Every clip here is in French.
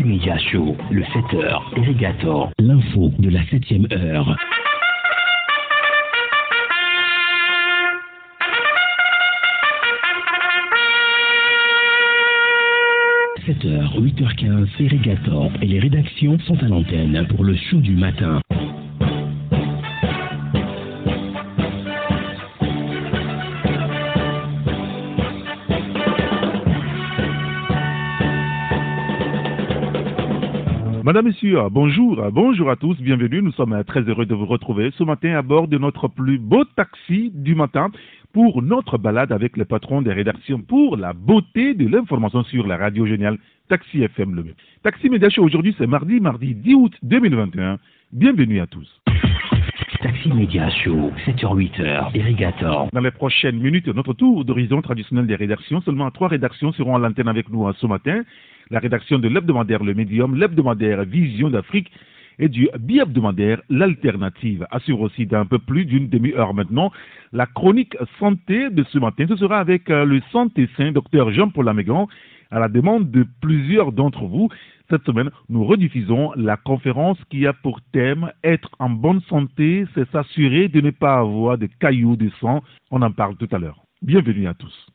Media Show, le 7h, Irrigator, l'info de la 7ème heure. « 7h, 8h15, Irrigator et les rédactions sont à l'antenne pour le show du matin. Madame, Messieurs, bonjour, bonjour à tous, bienvenue. Nous sommes très heureux de vous retrouver ce matin à bord de notre plus beau taxi du matin pour notre balade avec le patron des rédactions pour la beauté de l'information sur la radio géniale Taxi FM Le Taxi Média Show aujourd'hui, c'est mardi, mardi 10 août 2021. Bienvenue à tous. Taxi Média Show, 7h-8h, Irrigator. Dans les prochaines minutes, notre tour d'horizon traditionnel des rédactions. Seulement trois rédactions seront à l'antenne avec nous ce matin la rédaction de l'hebdomadaire Le Médium, l'hebdomadaire Vision d'Afrique et du bi-hebdomadaire L'Alternative. Assure aussi d'un peu plus d'une demi-heure maintenant la chronique santé de ce matin. Ce sera avec euh, le santé saint, docteur Jean-Paul Amégan, à la demande de plusieurs d'entre vous. Cette semaine, nous rediffusons la conférence qui a pour thème Être en bonne santé, c'est s'assurer de ne pas avoir de cailloux de sang. On en parle tout à l'heure. Bienvenue à tous.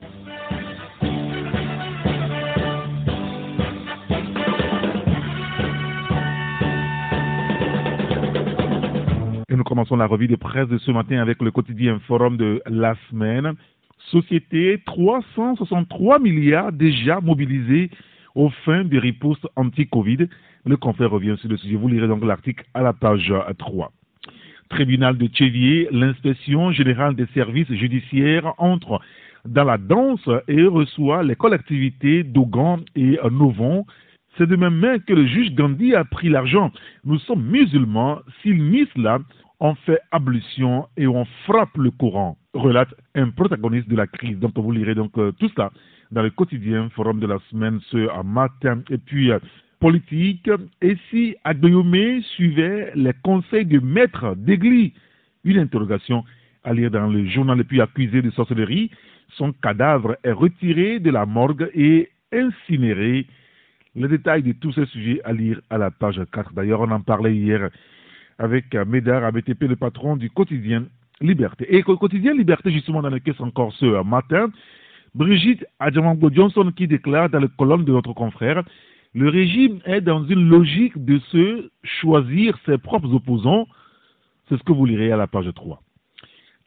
Nous commençons la revue de presse de ce matin avec le quotidien Forum de la semaine. Société, 363 milliards déjà mobilisés aux fins des ripostes anti-Covid. Le confrère revient sur le sujet. Vous lirez donc l'article à la page 3. Tribunal de Tchévier, l'inspection générale des services judiciaires entre dans la danse et reçoit les collectivités d'Ogan et Novon c'est de même main que le juge Gandhi a pris l'argent. Nous sommes musulmans. S'ils misent là, on fait ablution et on frappe le courant, relate un protagoniste de la crise. Donc vous lirez donc euh, tout cela dans le quotidien forum de la semaine ce matin. Et puis euh, politique, et si Agbeyoumé suivait les conseils du maître d'église? Une interrogation à lire dans le journal et puis accusé de sorcellerie. Son cadavre est retiré de la morgue et incinéré les détails de tous ces sujets à lire à la page 4. D'ailleurs, on en parlait hier avec Médard ABTP, le patron du quotidien Liberté. Et le quotidien Liberté, justement, dans lequel encore ce matin, Brigitte Adjamango Johnson qui déclare dans le colonne de notre confrère le régime est dans une logique de se choisir ses propres opposants. C'est ce que vous lirez à la page 3.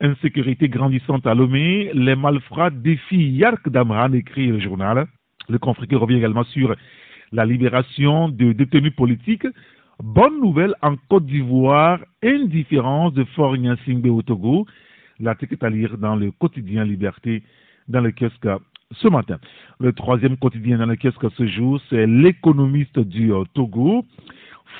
Insécurité grandissante à Lomé, les malfrats défient Yark Damran, écrit le journal. Le qui revient également sur la libération de détenus politiques. Bonne nouvelle en Côte d'Ivoire, indifférence de Fort Singbe au Togo. L'article est à lire dans le quotidien Liberté, dans le kiosque ce matin. Le troisième quotidien dans le kiosque ce jour, c'est l'économiste du Togo.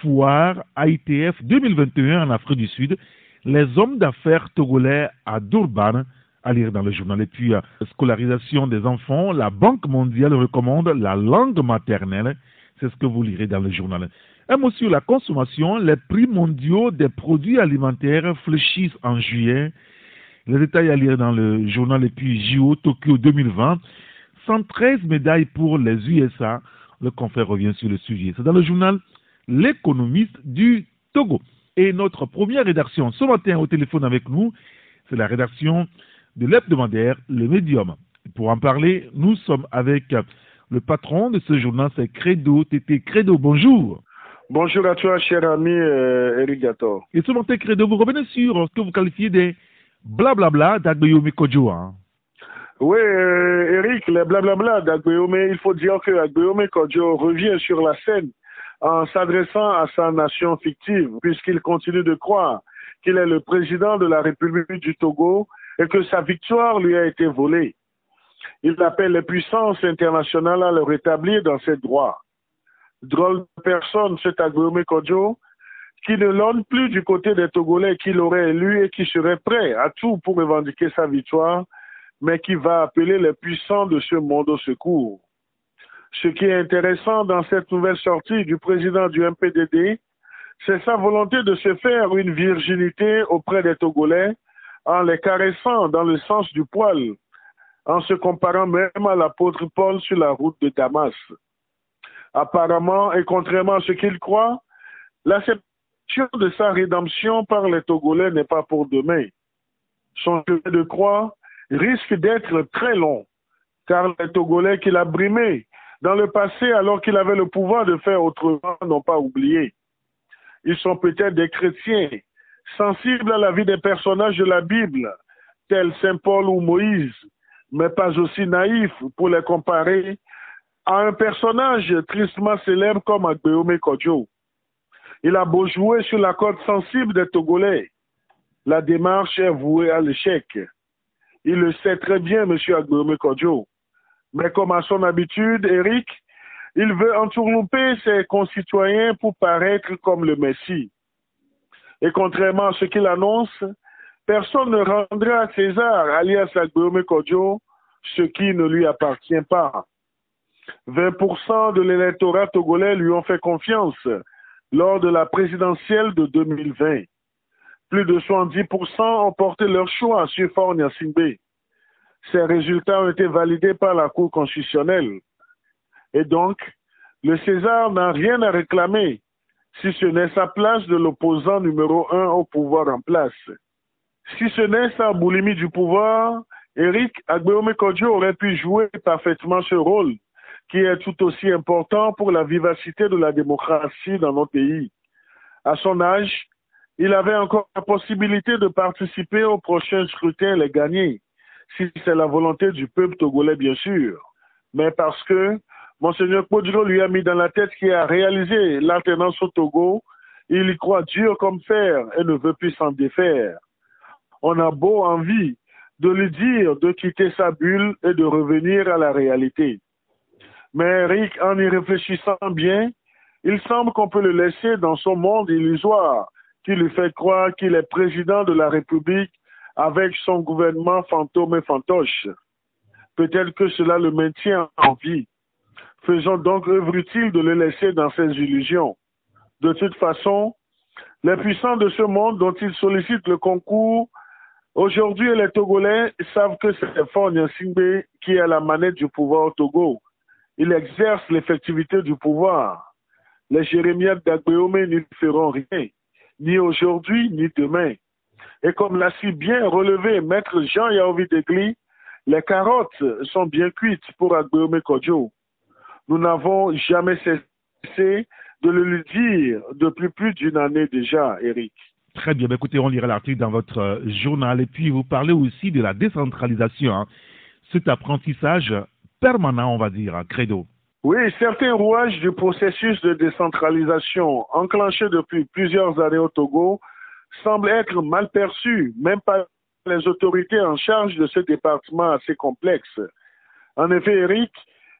Foire ITF 2021 en Afrique du Sud. Les hommes d'affaires togolais à Durban à lire dans le journal. Et puis, euh, scolarisation des enfants, la Banque mondiale recommande la langue maternelle. C'est ce que vous lirez dans le journal. Un mot sur la consommation, les prix mondiaux des produits alimentaires fléchissent en juillet. Les détails à lire dans le journal et puis JO Tokyo 2020. 113 médailles pour les USA. Le confrère revient sur le sujet. C'est dans le journal L'économiste du Togo. Et notre première rédaction ce matin au téléphone avec nous, c'est la rédaction de l'hebdomadaire Le Médium. Pour en parler, nous sommes avec le patron de ce journal, c'est Credo Tété. Credo, bonjour. Bonjour à toi, cher ami euh, Eric Gator. Et ce matin, Credo, vous revenez sur ce que vous qualifiez des blablabla d'Agbeyomi Kojo. Hein? Oui, euh, Eric, les blablabla d'Agbeyomi, il faut dire que Agbeyomi Kojo revient sur la scène en s'adressant à sa nation fictive, puisqu'il continue de croire qu'il est le président de la République du Togo et que sa victoire lui a été volée. Il appelle les puissances internationales à le rétablir dans ses droits. Drôle de personne, cet Agbeome Kodjo, qui ne l'onne plus du côté des Togolais qu'il aurait élu et qui serait prêt à tout pour revendiquer sa victoire, mais qui va appeler les puissants de ce monde au secours. Ce qui est intéressant dans cette nouvelle sortie du président du MPDD, c'est sa volonté de se faire une virginité auprès des Togolais en les caressant dans le sens du poil, en se comparant même à l'apôtre Paul sur la route de Damas. Apparemment, et contrairement à ce qu'il croit, l'acceptation de sa rédemption par les Togolais n'est pas pour demain. Son chemin de croix risque d'être très long, car les Togolais qu'il a brimés dans le passé, alors qu'il avait le pouvoir de faire autrement, n'ont pas oublié. Ils sont peut-être des chrétiens, sensibles à la vie des personnages de la Bible, tels Saint Paul ou Moïse, mais pas aussi naïfs pour les comparer à un personnage tristement célèbre comme Agbeome Kodjo. Il a beau jouer sur la corde sensible des Togolais. La démarche est vouée à l'échec. Il le sait très bien, M. Agbeome Kodjo. Mais comme à son habitude, Eric, il veut entourlouper ses concitoyens pour paraître comme le Messie. Et contrairement à ce qu'il annonce, personne ne rendra à César, alias Agbeome Kodjo, ce qui ne lui appartient pas. 20% de l'électorat togolais lui ont fait confiance lors de la présidentielle de 2020. Plus de 70% ont porté leur choix sur Faure Nyasingbe. Ces résultats ont été validés par la Cour constitutionnelle. Et donc, le César n'a rien à réclamer si ce n'est sa place de l'opposant numéro un au pouvoir en place. Si ce n'est sa boulimie du pouvoir, Eric Agbeome Kodjo aurait pu jouer parfaitement ce rôle qui est tout aussi important pour la vivacité de la démocratie dans nos pays. À son âge, il avait encore la possibilité de participer au prochain scrutin et les gagner, si c'est la volonté du peuple togolais, bien sûr. Mais parce que Monseigneur Kodjo lui a mis dans la tête qu'il a réalisé l'alternance au Togo, il y croit dur comme fer et ne veut plus s'en défaire. On a beau envie de lui dire de quitter sa bulle et de revenir à la réalité. Mais Eric, en y réfléchissant bien, il semble qu'on peut le laisser dans son monde illusoire qui lui fait croire qu'il est président de la République avec son gouvernement fantôme et fantoche. Peut-être que cela le maintient en vie. Faisons donc œuvre utile de le laisser dans ses illusions. De toute façon, les puissants de ce monde dont il sollicite le concours, aujourd'hui les Togolais savent que c'est Fort Nyasingbe qui est la manette du pouvoir au Togo il exerce l'effectivité du pouvoir. Les jérémiades d'Agbeome n'y feront rien, ni aujourd'hui, ni demain. Et comme l'a si bien relevé Maître Jean Yaovi Degli, les carottes sont bien cuites pour Agbeome Kodjo. Nous n'avons jamais cessé de le lui dire depuis plus d'une année déjà, Eric. Très bien. Ben, écoutez, on lira l'article dans votre euh, journal. Et puis, vous parlez aussi de la décentralisation. Hein. Cet apprentissage permanent, on va dire, un credo. Oui, certains rouages du processus de décentralisation enclenché depuis plusieurs années au Togo semblent être mal perçus, même par les autorités en charge de ce département assez complexe. En effet, Eric,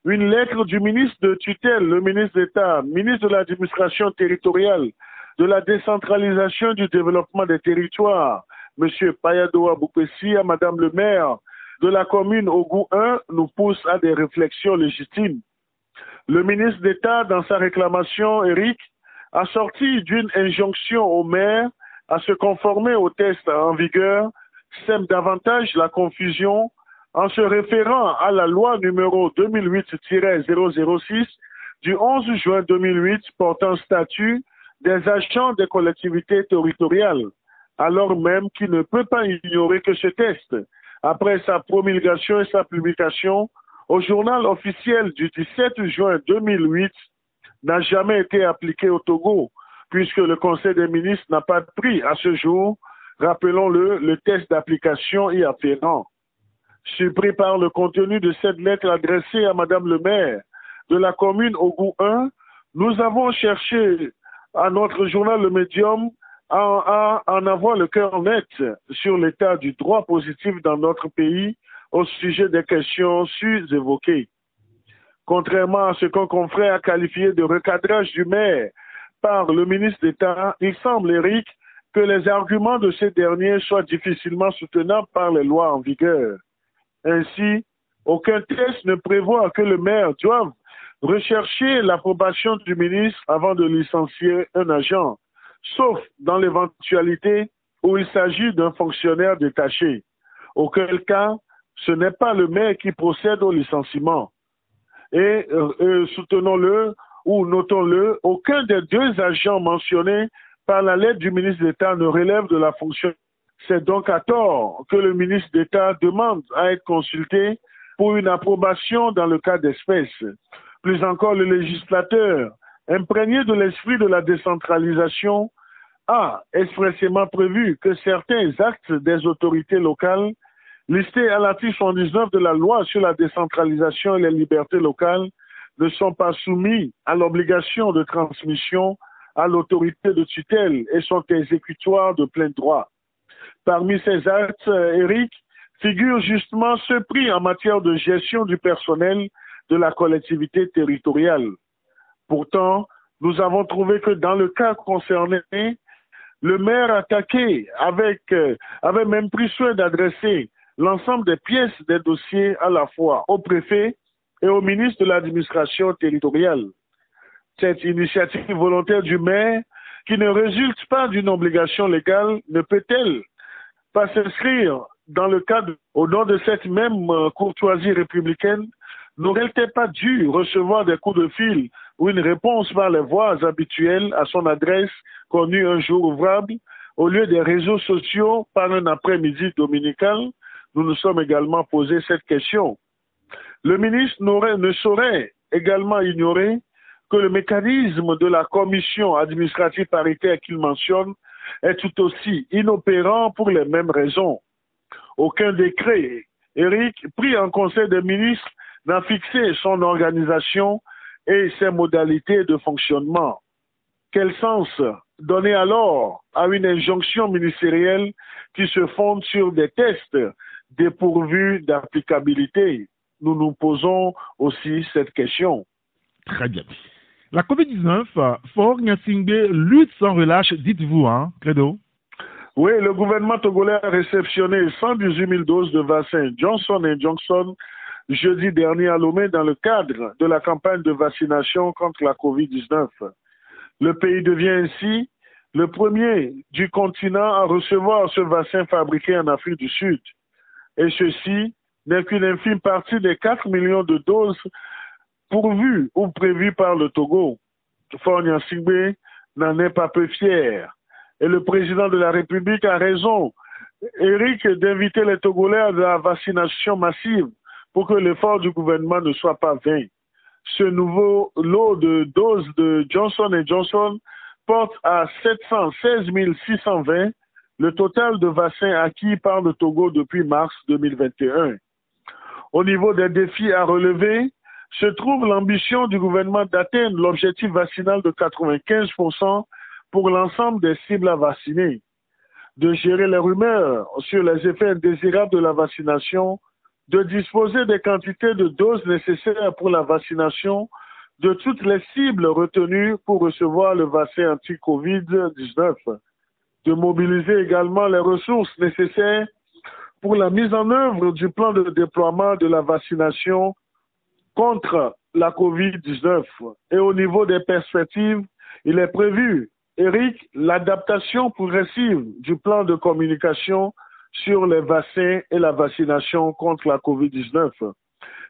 une lettre du ministre de tutelle, le ministre d'État, ministre de l'administration territoriale, de la décentralisation du développement des territoires, M. Payado Aboupessi, à Madame le maire, de la commune goût 1 nous pousse à des réflexions légitimes. Le ministre d'État, dans sa réclamation, Eric, a sorti d'une injonction au maire à se conformer aux tests en vigueur, sème davantage la confusion en se référant à la loi numéro 2008-006 du 11 juin 2008 portant statut des agents des collectivités territoriales, alors même qu'il ne peut pas ignorer que ce test après sa promulgation et sa publication au journal officiel du 17 juin 2008 n'a jamais été appliqué au Togo, puisque le Conseil des ministres n'a pas pris à ce jour, rappelons-le, le test d'application y afférent. Surpris par le contenu de cette lettre adressée à Madame le maire de la commune goût 1, nous avons cherché à notre journal Le Médium à, en avoir le cœur net sur l'état du droit positif dans notre pays au sujet des questions sus-évoquées. Contrairement à ce qu'un confrère a qualifié de recadrage du maire par le ministre d'État, il semble, Eric, que les arguments de ces derniers soient difficilement soutenables par les lois en vigueur. Ainsi, aucun test ne prévoit que le maire doive rechercher l'approbation du ministre avant de licencier un agent sauf dans l'éventualité où il s'agit d'un fonctionnaire détaché, auquel cas ce n'est pas le maire qui procède au licenciement. Et, euh, euh, soutenons-le, où, notons-le, aucun des deux agents mentionnés par la lettre du ministre d'État ne relève de la fonction. C'est donc à tort que le ministre d'État demande à être consulté pour une approbation dans le cas d'espèces. Plus encore, le législateur, imprégné de l'esprit de la décentralisation, a expressément prévu que certains actes des autorités locales listés à l'article 79 de la loi sur la décentralisation et les libertés locales ne sont pas soumis à l'obligation de transmission à l'autorité de tutelle et sont exécutoires de plein droit. Parmi ces actes, Eric, figure justement ce prix en matière de gestion du personnel de la collectivité territoriale. Pourtant, nous avons trouvé que dans le cas concerné, le maire attaqué euh, avait même pris soin d'adresser l'ensemble des pièces des dossiers à la fois au préfet et au ministre de l'administration territoriale. Cette initiative volontaire du maire, qui ne résulte pas d'une obligation légale, ne peut-elle pas s'inscrire dans le cadre, au nom de cette même euh, courtoisie républicaine, n'aurait-elle pas dû recevoir des coups de fil ou une réponse par les voies habituelles à son adresse connue un jour ouvrable, au lieu des réseaux sociaux par un après-midi dominical? Nous nous sommes également posé cette question. Le ministre ne saurait également ignorer que le mécanisme de la commission administrative paritaire qu'il mentionne est tout aussi inopérant pour les mêmes raisons. Aucun décret, Eric, pris en Conseil des ministres, n'a fixé son organisation et ses modalités de fonctionnement. Quel sens donner alors à une injonction ministérielle qui se fonde sur des tests dépourvus d'applicabilité? Nous nous posons aussi cette question. Très bien. La COVID-19, Fort Nyasingbe lutte sans relâche, dites-vous, hein, Credo Oui, le gouvernement togolais a réceptionné 118 000 doses de vaccin Johnson Johnson jeudi dernier à Lomé dans le cadre de la campagne de vaccination contre la COVID-19. Le pays devient ainsi le premier du continent à recevoir ce vaccin fabriqué en Afrique du Sud. Et ceci n'est qu'une infime partie des 4 millions de doses pourvu ou prévu par le Togo. Fornia Sigbe n'en est pas peu fier. Et le président de la République a raison, Eric, d'inviter les Togolais à la vaccination massive pour que l'effort du gouvernement ne soit pas vain. Ce nouveau lot de doses de Johnson Johnson porte à 716 620 le total de vaccins acquis par le Togo depuis mars 2021. Au niveau des défis à relever, se trouve l'ambition du gouvernement d'atteindre l'objectif vaccinal de 95% pour l'ensemble des cibles à vacciner, de gérer les rumeurs sur les effets indésirables de la vaccination, de disposer des quantités de doses nécessaires pour la vaccination de toutes les cibles retenues pour recevoir le vaccin anti-Covid-19, de mobiliser également les ressources nécessaires pour la mise en œuvre du plan de déploiement de la vaccination contre la COVID-19. Et au niveau des perspectives, il est prévu, Eric, l'adaptation progressive du plan de communication sur les vaccins et la vaccination contre la COVID-19.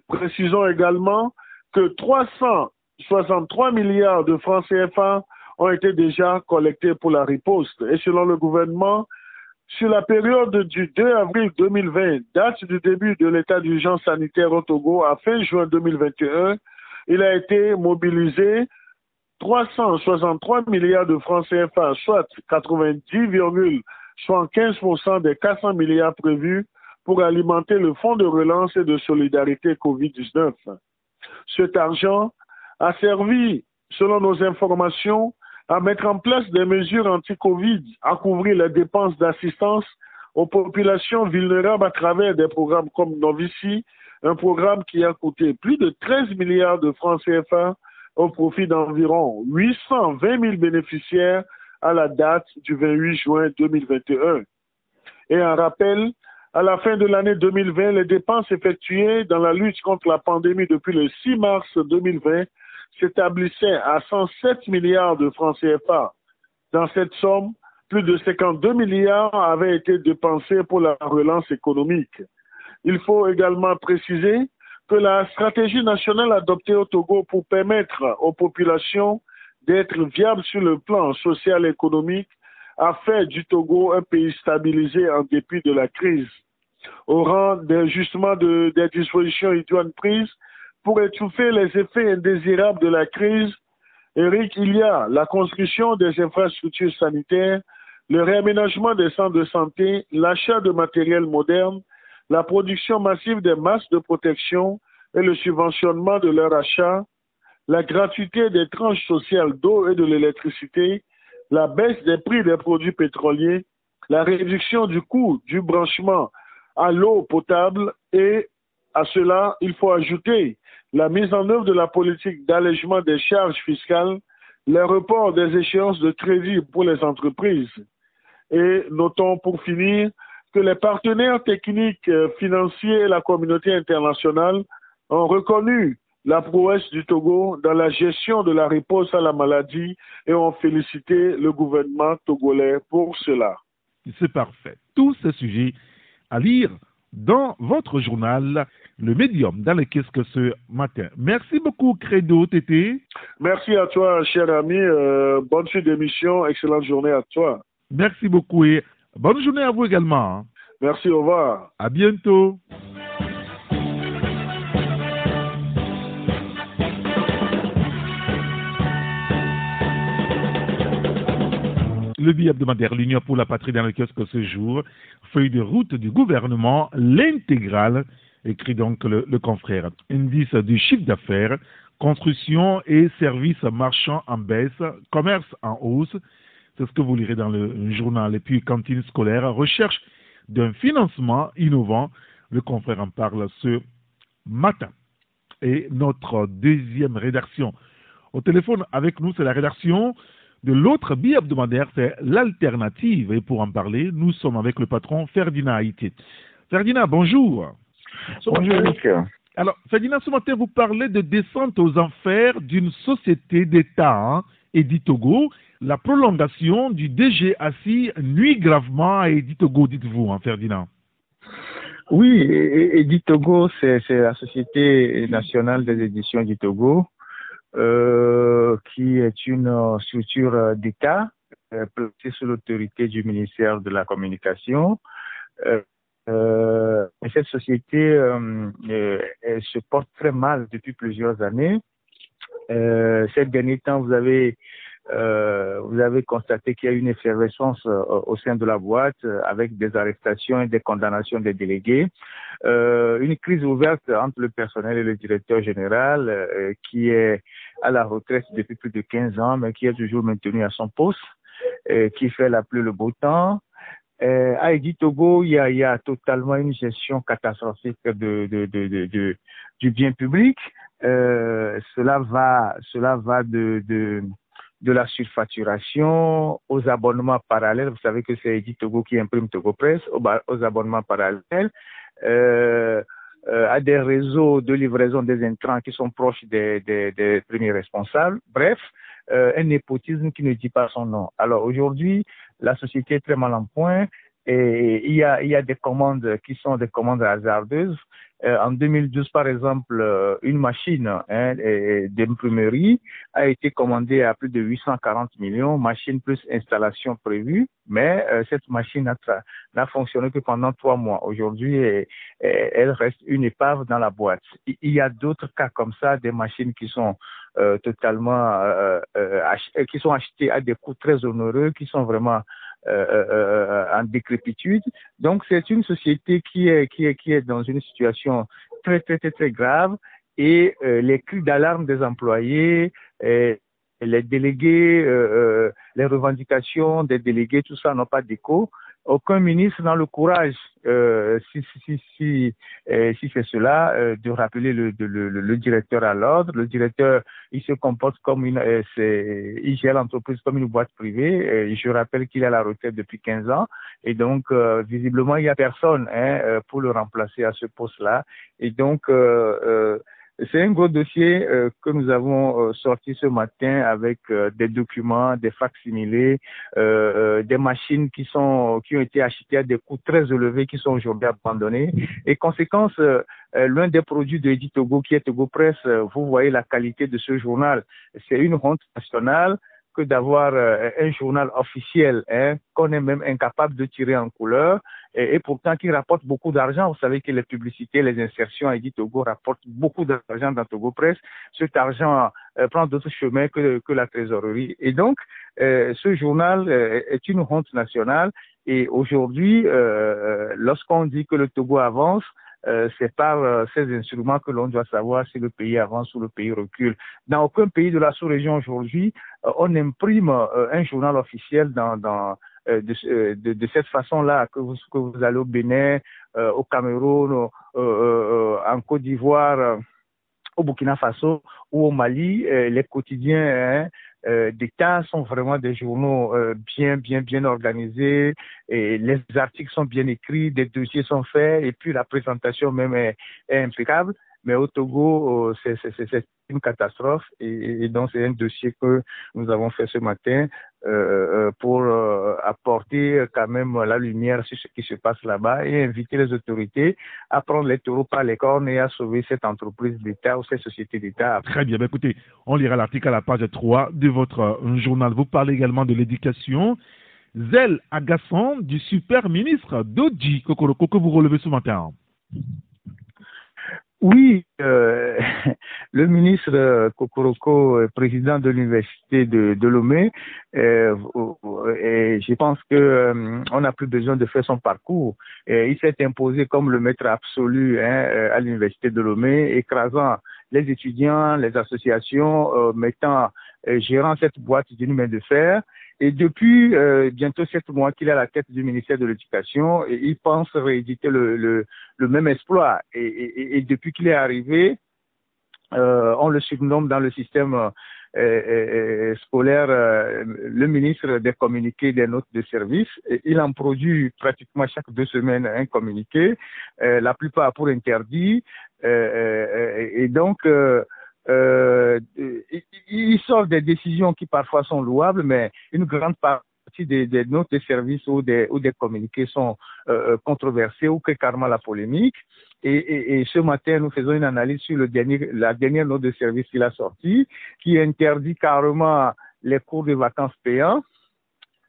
Précisons également que 363 milliards de francs CFA ont été déjà collectés pour la riposte. Et selon le gouvernement, sur la période du 2 avril 2020, date du début de l'état d'urgence sanitaire au Togo, à fin juin 2021, il a été mobilisé 363 milliards de francs CFA, soit 90,75% des 400 milliards prévus pour alimenter le fonds de relance et de solidarité COVID-19. Cet argent a servi, selon nos informations, à mettre en place des mesures anti-Covid, à couvrir les dépenses d'assistance aux populations vulnérables à travers des programmes comme Novici, un programme qui a coûté plus de 13 milliards de francs CFA au profit d'environ 820 000 bénéficiaires à la date du 28 juin 2021. Et un rappel, à la fin de l'année 2020, les dépenses effectuées dans la lutte contre la pandémie depuis le 6 mars 2020 s'établissait à 107 milliards de francs CFA. Dans cette somme, plus de 52 milliards avaient été dépensés pour la relance économique. Il faut également préciser que la stratégie nationale adoptée au Togo pour permettre aux populations d'être viables sur le plan social et économique a fait du Togo un pays stabilisé en dépit de la crise. Au rang justement de, des dispositions idoines prises pour étouffer les effets indésirables de la crise, Eric, il y a la construction des infrastructures sanitaires, le réaménagement des centres de santé, l'achat de matériel moderne, la production massive des masques de protection et le subventionnement de leur achat, la gratuité des tranches sociales d'eau et de l'électricité, la baisse des prix des produits pétroliers, la réduction du coût du branchement à l'eau potable et à cela, il faut ajouter la mise en œuvre de la politique d'allègement des charges fiscales, le report des échéances de crédit pour les entreprises. Et notons pour finir que les partenaires techniques, euh, financiers et la communauté internationale ont reconnu la prouesse du Togo dans la gestion de la réponse à la maladie et ont félicité le gouvernement togolais pour cela. C'est parfait. Tous ces sujets à lire dans votre journal, le médium dans le que ce matin. Merci beaucoup, Credo Tété. Merci à toi, cher ami. Euh, bonne suite d'émission. Excellente journée à toi. Merci beaucoup et bonne journée à vous également. Merci, au revoir. À bientôt. Le billet hebdomadaire L'Union pour la patrie dans le kiosque ce jour, feuille de route du gouvernement, l'intégrale, écrit donc le, confrère. Indice du chiffre d'affaires, construction et services marchands en baisse, commerce en hausse, c'est ce que vous lirez dans le journal. Et puis cantine scolaire, recherche d'un financement innovant, le confrère en parle ce matin. Et notre deuxième rédaction au téléphone avec nous, c'est la rédaction de l'autre billet hebdomadaire, c'est l'alternative. Et pour en parler, nous sommes avec le patron Ferdinand Haïti. Ferdinand, bonjour. bonjour. Alors, Ferdinand, ce matin, vous parlez de descente aux enfers d'une société d'État, hein, Edith Togo. La prolongation du DG assis nuit gravement à Edith Togo, dites-vous, hein, Ferdinand. Oui, Edith Togo, c'est la Société nationale des éditions du Togo. Euh, qui est une euh, structure euh, d'État placée sous l'autorité du ministère de la Communication. Euh, cette société elle se porte très mal depuis plusieurs années. Ces derniers temps, vous avez euh, vous avez constaté qu'il y a une effervescence euh, au sein de la boîte euh, avec des arrestations et des condamnations des délégués. une crise ouverte entre le personnel et le directeur général qui est à la retraite depuis plus de 15 ans mais qui est toujours maintenu à son poste, qui fait la pluie le beau temps. À Edi Togo, il y, a, il y a totalement une gestion catastrophique de, de, de, du bien public. Cela va, cela va de, de, la surfacturation aux abonnements parallèles. Vous savez que c'est Edith Togo qui imprime Togo Press, aux, abonnements parallèles, euh, euh, à des réseaux de livraison des intrants qui sont proches des, des, des premiers responsables. Bref, euh, un népotisme qui ne dit pas son nom. Alors aujourd'hui, la société est très mal en point et il y a, il y a des commandes qui sont des commandes hasardeuses euh, en 2012, par exemple, euh, une machine hein, d'imprimerie a été commandée à plus de 840 millions, machine plus installation prévue, mais euh, cette machine n'a fonctionné que pendant trois mois. Aujourd'hui, elle reste une épave dans la boîte. Il y a d'autres cas comme ça, des machines qui sont totalement, qui sont achetées à des coûts très onéreux, qui sont vraiment en décrépitude. Donc c'est une société qui est, qui, est, qui est dans une situation très très très, très grave et les cris d'alarme des employés, les délégués, les revendications des délégués, tout ça n'ont pas d'écho aucun ministre n'a le courage, euh, si, si, si, euh, si c'est cela, euh, de rappeler le, le, le, directeur à l'ordre. Le directeur, il se comporte comme une, euh, il gère l'entreprise comme une boîte privée. je rappelle qu'il est à la retraite depuis 15 ans et donc visiblement il n'y a personne hein, pour le remplacer à ce poste-là. Et donc C'est un gros dossier euh, que nous avons euh, sorti ce matin avec euh, des documents, des facsimilés, des machines qui sont qui ont été achetées à des coûts très élevés qui sont aujourd'hui abandonnés. Et conséquence, l'un des produits de Togo qui est Togo Press, vous voyez la qualité de ce journal. C'est une honte nationale d'avoir euh, un journal officiel hein, qu'on est même incapable de tirer en couleur et, pourtant qui rapporte beaucoup d'argent. Vous savez que les publicités, les insertions à Edith Togo rapportent beaucoup d'argent dans Togo Press. Cet argent euh, prend d'autres chemins que, que la trésorerie. Et donc, euh, ce journal est une honte nationale. Et aujourd'hui, lorsqu'on dit que le Togo avance, euh, c'est par euh, ces instruments que l'on doit savoir si le pays avance ou le pays recule. Dans aucun pays de la sous-région aujourd'hui, euh, on imprime un journal officiel dans, dans de, de, de, cette façon-là, que vous, que vous allez au Bénin, au Cameroun, en Côte d'Ivoire, au Burkina Faso ou au Mali, les quotidiens hein, euh, d'État sont vraiment des journaux euh, bien, bien, bien organisés. Et les articles sont bien écrits, des dossiers sont faits, et puis la présentation même est impeccable. Mais au Togo, euh, c'est une catastrophe. Et, donc, c'est un dossier que nous avons fait ce matin euh, euh pour apporter quand même la lumière sur ce qui se passe là-bas et inviter les autorités à prendre les taureaux par les cornes et à sauver cette entreprise d'État ou cette société d'État. Très bien. Ben, écoutez, on lira l'article à la page 3 de votre journal. Vous parlez également de l'éducation. Zèle agaçant du super ministre Doji Kokoroko que vous relevez ce matin. Oui, euh, le ministre Kokoroko, président de l'université de, de Lomé, euh, et je pense que euh, on n'a plus besoin de faire son parcours. il s'est imposé comme le maître absolu hein, à l'université de Lomé, écrasant les étudiants, les associations, mettant, gérant cette boîte d'une main de fer. Et depuis euh, bientôt sept mois qu'il est à la tête du ministère de l'Éducation, il pense rééditer le, le, le même exploit. Et, et, et depuis qu'il est arrivé, euh, on le surnomme dans le système euh, euh scolaire euh, le ministre des communiqués des notes de service. Il en produit pratiquement chaque deux semaines un communiqué, la plupart pour interdit. et donc, euh, il sort des décisions qui parfois sont louables, mais une grande partie des, notes de service ou des, ou des communiqués sont euh, controversés ou que carrément la polémique. Et, ce matin, nous faisons une analyse sur le dernier, la dernière note de service qu'il a sortie, qui interdit carrément les cours de vacances payants.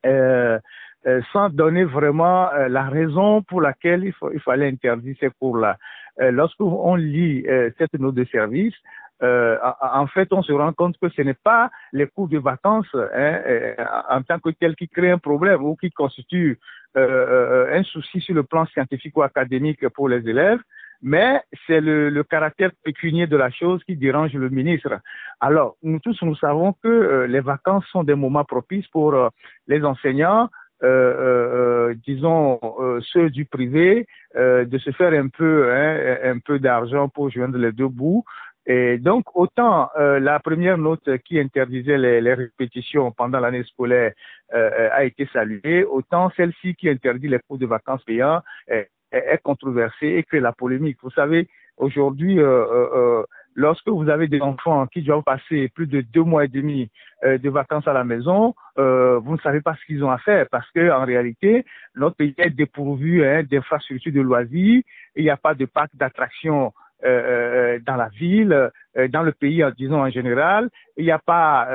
Euh, euh, sans donner vraiment euh, la raison pour laquelle il, fallait interdire ces cours-là. Euh, Lorsqu'on lit euh, cette note de service, euh, en fait, on se rend compte que ce n'est pas les cours de vacances hein, euh, en tant que tel qui créent un problème ou qui constituent euh, un souci sur le plan scientifique ou académique pour les élèves, mais c'est le, le, caractère pécunier de la chose qui dérange le ministre. Alors, nous tous, nous savons que euh, les vacances sont des moments propices pour euh, les enseignants, euh, disons ceux du privé, de se faire un peu, hein, un peu d'argent pour joindre les deux bouts. Et donc, autant euh, la première note qui interdisait les, les répétitions pendant l'année scolaire euh, a été saluée, autant celle-ci qui interdit les cours de vacances payants est, est, controversée et crée la polémique. Vous savez, aujourd'hui, euh, euh, euh, lorsque vous avez des enfants qui doivent passer plus de deux mois et demi de vacances à la maison, vous ne savez pas ce qu'ils ont à faire parce que en réalité, notre pays est dépourvu hein, d'infrastructures de loisirs, il n'y a pas de parc d'attractions euh, euh, dans la ville, euh, dans le pays, disons en général. Il n'y a pas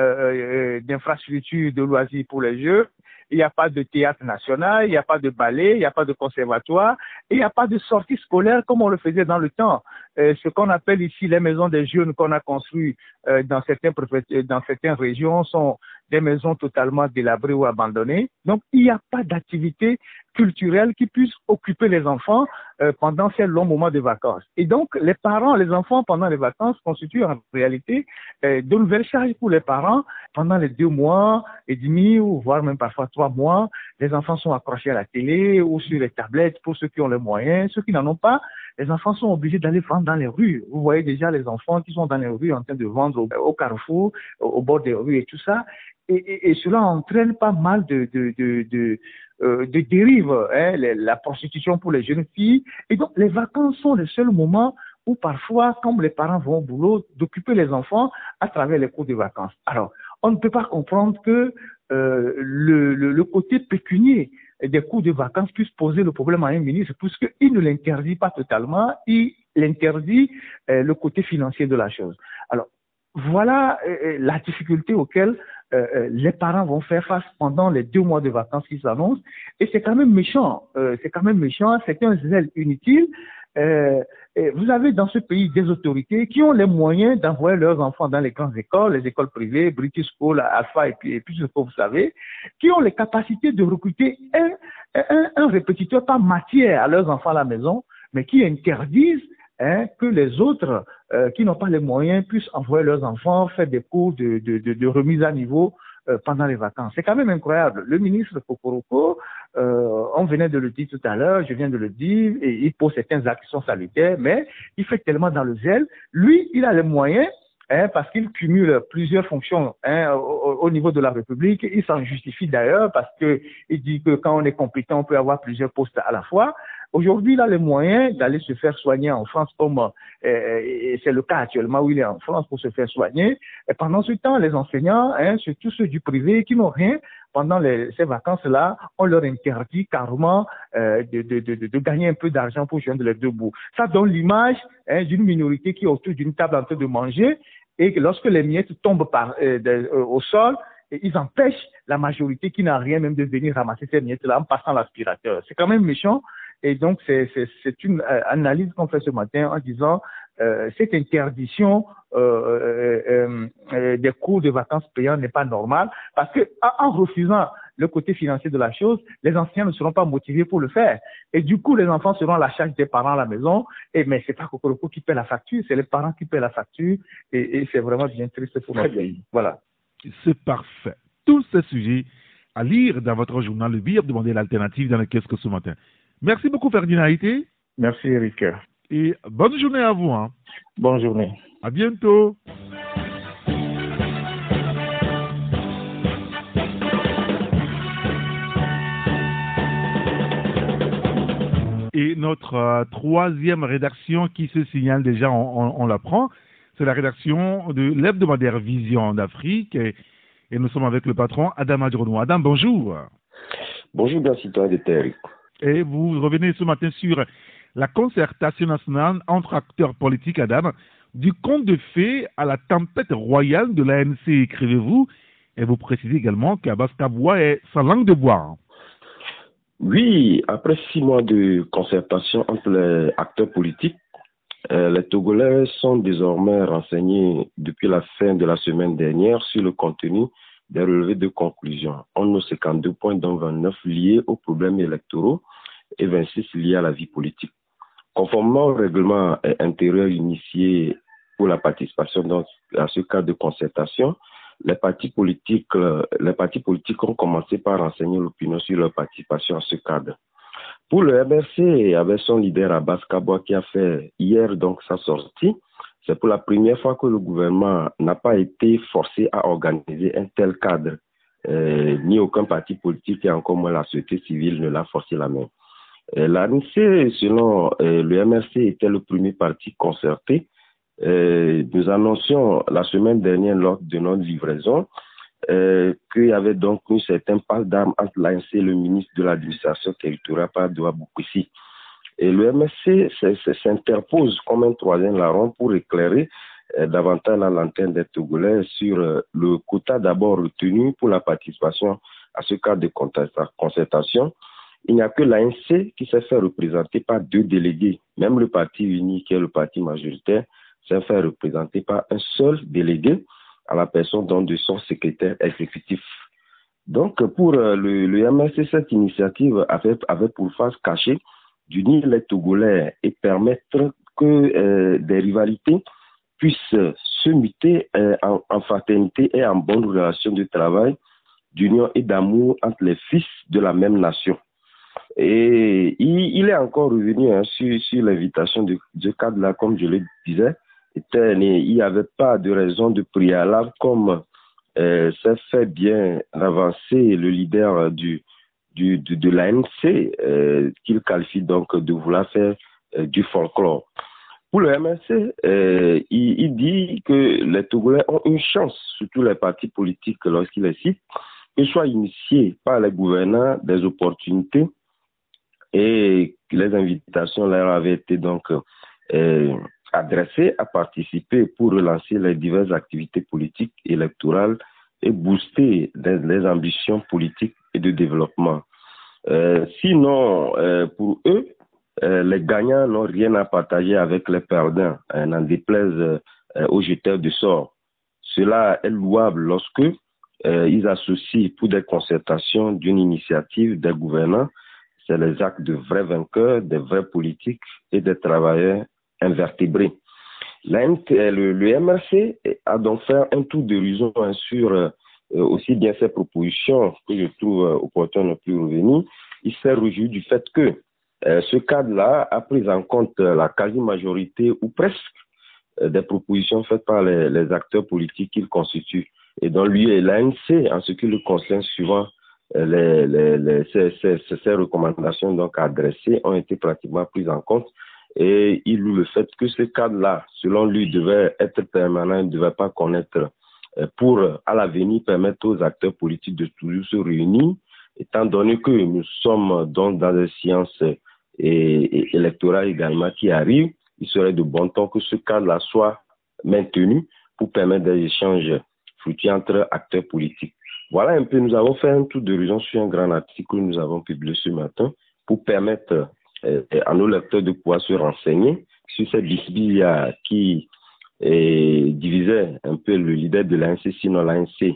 d'infrastructure de loisirs pour les jeux. Il n'y a pas de théâtre national, il n'y a pas de ballet, il n'y a pas de conservatoire, il n'y a pas de sortie scolaire comme on le faisait dans le temps. ce qu'on appelle ici les maisons des jeunes qu'on a construites dans certaines régions sont des maisons totalement délabrées ou abandonnées. Donc, il n'y a pas d'activité culturelle qui puisse occuper les enfants euh, pendant ces longs moments de vacances. Et donc, les parents, les enfants pendant les vacances constituent en réalité euh, de nouvelles charges pour les parents. Pendant les deux mois et demi, ou voire même parfois trois mois, les enfants sont accrochés à la télé ou sur les tablettes pour ceux qui ont les moyens. Ceux qui n'en ont pas, les enfants sont obligés d'aller vendre dans les rues. Vous voyez déjà les enfants qui sont dans les rues en train de vendre au, carrefour, au, bord des rues et tout ça et, et, et, cela entraîne pas mal de, de, de, de, euh, de dérives, hein, la prostitution pour les jeunes filles. Et donc, les vacances sont le seul moment ou parfois, comme les parents vont au boulot, d'occuper les enfants à travers les cours de vacances. Alors, on ne peut pas comprendre que euh, le, le, côté pécunier des cours de vacances puisse poser le problème à un ministre, puisqu'il ne l'interdit pas totalement, il interdit euh, le côté financier de la chose. Alors, voilà euh, la difficulté auquel les parents vont faire face pendant les deux mois de vacances qui s'annoncent. Et c'est quand même méchant. c'est quand même méchant. C'est un zèle inutile. Euh, vous avez dans ce pays des autorités qui ont les moyens d'envoyer leurs enfants dans les grandes écoles, les écoles privées, British School, Alpha et puis, et puis ce que vous savez, qui ont les capacités de recruter un, un, un répétiteur par matière à leurs enfants à la maison, mais qui interdisent hein, que les autres euh, qui n'ont pas les moyens puissent envoyer leurs enfants faire des cours de, de, de, de remise à niveau euh, pendant les vacances. C'est quand même incroyable. Le ministre Kokoroko, euh, on venait de le dire tout à l'heure, je viens de le dire, et il pose certaines actions salutaires, mais il fait tellement dans le zèle. Lui, il a les moyens, hein, parce qu'il cumule plusieurs fonctions hein, au, au, niveau de la République. Il s'en justifie d'ailleurs parce que il dit que quand on est compétent, on peut avoir plusieurs postes à la fois. Aujourd'hui, il a les moyens d'aller se faire soigner en France, comme euh, et c'est le cas actuellement où il est en France pour se faire soigner. Et pendant ce temps, les enseignants, hein, surtout ceux du privé qui n'ont rien, pendant ces vacances-là, on leur interdit carrément euh, de, de, de, de, gagner un peu d'argent pour joindre les deux bouts. Ça donne l'image hein, d'une minorité qui est autour d'une table en train de manger et que lorsque les miettes tombent euh, euh au sol, ils empêchent la majorité qui n'a rien même de venir ramasser ces miettes-là en passant l'aspirateur. C'est quand même méchant et donc, c'est une euh, analyse qu'on fait ce matin en disant euh, cette interdiction euh, euh, des cours de vacances payants n'est pas normale parce que en refusant le côté financier de la chose, les enseignants ne seront pas motivés pour le faire. Et du coup, les enfants seront à la charge des parents à la maison. Et mais c'est pas Kokoroko qui paie la facture, c'est les parents qui paient la facture. Et, et c'est vraiment bien triste pour notre pays. Voilà. C'est parfait. Tous ces sujets à lire dans votre journal Le Bire, demandez l'alternative dans le Qu'est-ce que ce matin. Merci beaucoup, Ferdinand Merci, Eric. Et bonne journée à vous. Hein. Bonne journée. À bientôt. Et notre euh, troisième rédaction qui se signale déjà, on, on, l'apprend, c'est la rédaction de l'hebdomadaire Vision d'Afrique. Et, et, nous sommes avec le patron Adam Adrono. Adam, bonjour. Bonjour, bien citoyen de Terre. Et vous revenez ce matin sur la concertation nationale entre acteurs politiques, Adam, du conte de fées à la tempête royale de l'ANC, écrivez-vous, et vous précisez également qu'Abbas Kaboua est sa langue de bois. Oui, après six mois de concertation entre les acteurs politiques, euh, les Togolais sont désormais renseignés depuis la fin de la semaine dernière sur le contenu des relevés de conclusion. On a 52 points, dont 29 liés aux problèmes électoraux et 26 liés à la vie politique. Conformément au règlement intérieur initié pour la participation dans à ce cadre de concertation, les partis politiques, les partis politiques ont commencé par renseigner l'opinion sur leur participation à ce cadre. Pour le MRC, avec son leader Abbas Kaboua qui a fait hier donc sa sortie, c'est pour la première fois que le gouvernement n'a pas été forcé à organiser un tel cadre. Euh, ni aucun parti politique et encore moins la société civile ne l'a forcé la main. Euh, L'ANC, selon euh, le MRC, était le premier parti concerté. Nous annoncions la semaine dernière lors de notre livraison qu'il y avait donc une certaine passe d'armes entre l'ANC et le ministre de l'administration territoriale, Padoua. Et le MSC s'interpose comme un troisième larron pour éclairer euh, davantage la lanterne des Togolais sur euh, le quota d'abord retenu pour la participation à ce cadre de concertation. Il n'y a que l'ANC qui s'est fait représenter par deux délégués. Même le parti uni, qui est le parti majoritaire, s'est fait représenter par un seul délégué à la personne de son secrétaire exécutif. Donc, pour euh, le, MSC, cette initiative avait, avait pour face cachée d'unir les Togolais et permettre que euh, des rivalités puissent se muter euh, en, en, fraternité et en bonne relation de travail, d'union et d'amour entre les fils de la même nation. Et il, est encore revenu hein, sur, l'invitation de, de cadre-là, comme je le disais. Il n'y avait pas de raison de préalable comme euh, ça fait bien avancer le leader du, du, de, de l'ANC, euh, qu'il qualifie donc de vouloir faire euh, du folklore. Pour le MRC, euh, il, dit que les Togolais ont une chance, surtout les partis politiques lorsqu'il les cite, que soient initiés par les gouvernants des opportunités et les invitations leur avaient été donc adressées à participer pour relancer les diverses activités politiques électorales et booster les, ambitions politiques de développement. Euh, sinon, pour eux, euh, les gagnants n'ont rien à partager avec les perdants, hein, n'en déplaise euh, aux jeteurs de sort. Cela est louable lorsque euh, ils associent pour des concertations d'une initiative des gouvernants, c'est les actes de vrais vainqueurs, des vrais politiques et des travailleurs invertébrés. Le, le, MRC a donc fait un tour d'horizon hein, sur aussi bien ces propositions que je trouve opportun de plus revenir. Il s'est réjoui du fait que euh, ce cadre-là a pris en compte la quasi-majorité ou presque euh, des propositions faites par les, acteurs politiques qu'il constitue. Et dans lui et l'ANC, en ce qui le concerne suivant, euh, ces, recommandations donc adressées ont été pratiquement prises en compte. Et il le fait que ce cadre-là, selon lui, devait être permanent, ne devait pas connaître pour, à l'avenir, permettre aux acteurs politiques de toujours se réunir, étant donné que nous sommes donc dans des sciences et, électoral également qui arrive, il serait de bon temps que ce cadre-là soit maintenu pour permettre des échanges fructueux entre acteurs politiques. Voilà un peu, nous avons fait un tour d'horizon sur un grand article que nous avons publié ce matin pour permettre euh, à nos lecteurs de pouvoir se renseigner sur cette bisbille qui euh, divisait un peu le leader de l'ANC, sinon l'ANC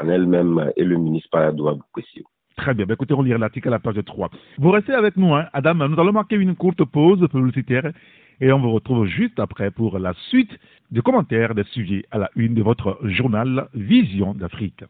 en elle-même et le ministre Paradoua Boukessio. Très bien. Ben, écoutez, on lire l'article à la page 3. Vous restez avec nous, hein, Adam. Nous allons marquer une courte pause publicitaire et on vous retrouve juste après pour la suite des commentaires des sujets à la une de votre journal Vision d'Afrique.